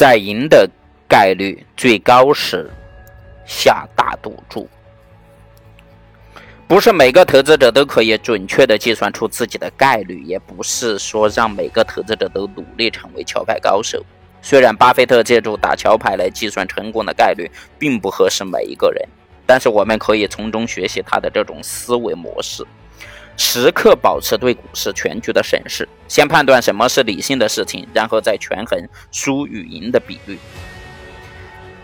在赢的概率最高时下大赌注。不是每个投资者都可以准确的计算出自己的概率，也不是说让每个投资者都努力成为桥牌高手。虽然巴菲特借助打桥牌来计算成功的概率，并不合适每一个人，但是我们可以从中学习他的这种思维模式，时刻保持对股市全局的审视，先判断什么是理性的事情，然后再权衡输与赢的比率。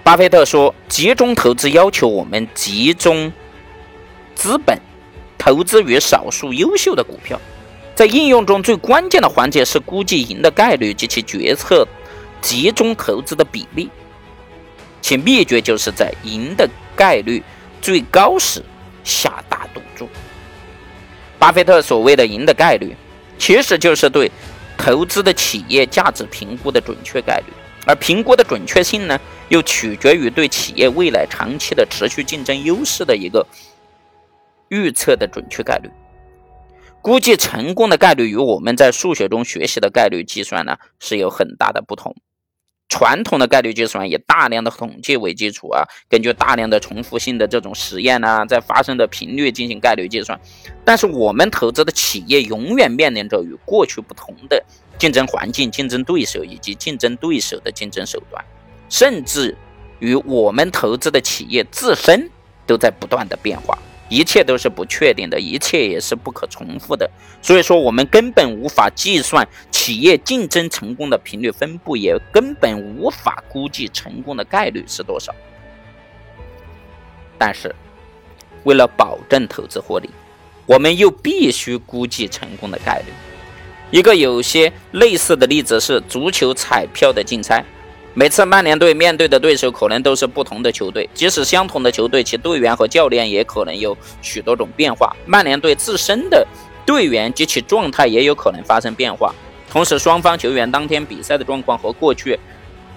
巴菲特说：“集中投资要求我们集中。”资本投资于少数优秀的股票，在应用中最关键的环节是估计赢的概率及其决策集中投资的比例，其秘诀就是在赢的概率最高时下。巴菲特所谓的赢的概率，其实就是对投资的企业价值评估的准确概率，而评估的准确性呢，又取决于对企业未来长期的持续竞争优势的一个。预测的准确概率，估计成功的概率与我们在数学中学习的概率计算呢是有很大的不同。传统的概率计算以大量的统计为基础啊，根据大量的重复性的这种实验呢，在发生的频率进行概率计算。但是我们投资的企业永远面临着与过去不同的竞争环境、竞争对手以及竞争对手的竞争手段，甚至与我们投资的企业自身都在不断的变化。一切都是不确定的，一切也是不可重复的。所以说，我们根本无法计算企业竞争成功的频率分布，也根本无法估计成功的概率是多少。但是，为了保证投资获利，我们又必须估计成功的概率。一个有些类似的例子是足球彩票的竞猜。每次曼联队面对的对手可能都是不同的球队，即使相同的球队，其队员和教练也可能有许多种变化。曼联队自身的队员及其状态也有可能发生变化。同时，双方球员当天比赛的状况和过去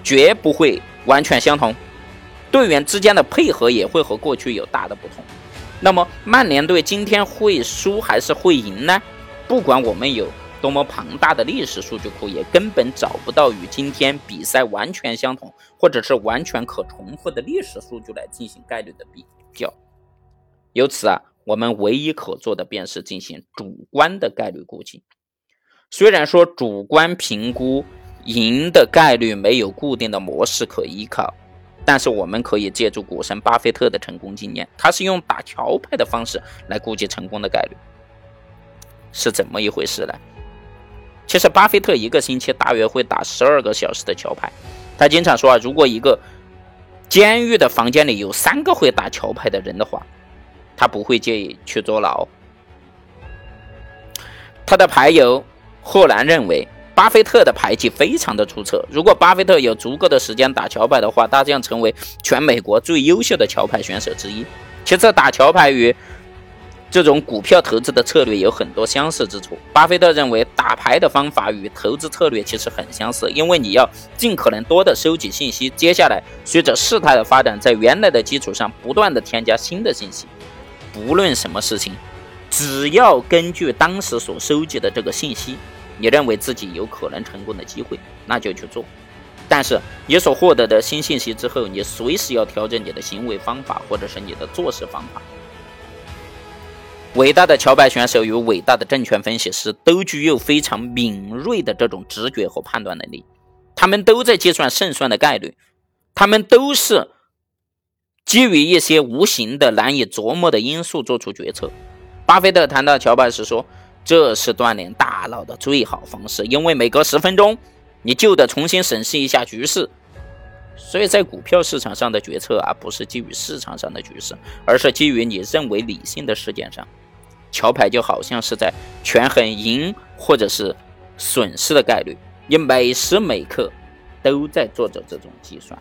绝不会完全相同，队员之间的配合也会和过去有大的不同。那么，曼联队今天会输还是会赢呢？不管我们有。多么庞大的历史数据库，也根本找不到与今天比赛完全相同，或者是完全可重复的历史数据来进行概率的比较。由此啊，我们唯一可做的便是进行主观的概率估计。虽然说主观评估赢的概率没有固定的模式可依靠，但是我们可以借助股神巴菲特的成功经验，他是用打桥牌的方式来估计成功的概率，是怎么一回事呢？其实，巴菲特一个星期大约会打十二个小时的桥牌。他经常说啊，如果一个监狱的房间里有三个会打桥牌的人的话，他不会介意去坐牢。他的牌友霍兰认为，巴菲特的牌技非常的出色。如果巴菲特有足够的时间打桥牌的话，他将成为全美国最优秀的桥牌选手之一。其次，打桥牌与这种股票投资的策略有很多相似之处。巴菲特认为，打牌的方法与投资策略其实很相似，因为你要尽可能多的收集信息，接下来随着事态的发展，在原来的基础上不断的添加新的信息。不论什么事情，只要根据当时所收集的这个信息，你认为自己有可能成功的机会，那就去做。但是你所获得的新信息之后，你随时要调整你的行为方法，或者是你的做事方法。伟大的桥牌选手与伟大的证券分析师都具有非常敏锐的这种直觉和判断能力，他们都在计算胜算的概率，他们都是基于一些无形的、难以琢磨的因素做出决策。巴菲特谈到桥牌时说：“这是锻炼大脑的最好方式，因为每隔十分钟，你就得重新审视一下局势。所以在股票市场上的决策啊，不是基于市场上的局势，而是基于你认为理性的事件上。”桥牌就好像是在权衡赢或者是损失的概率，你每时每刻都在做着这种计算。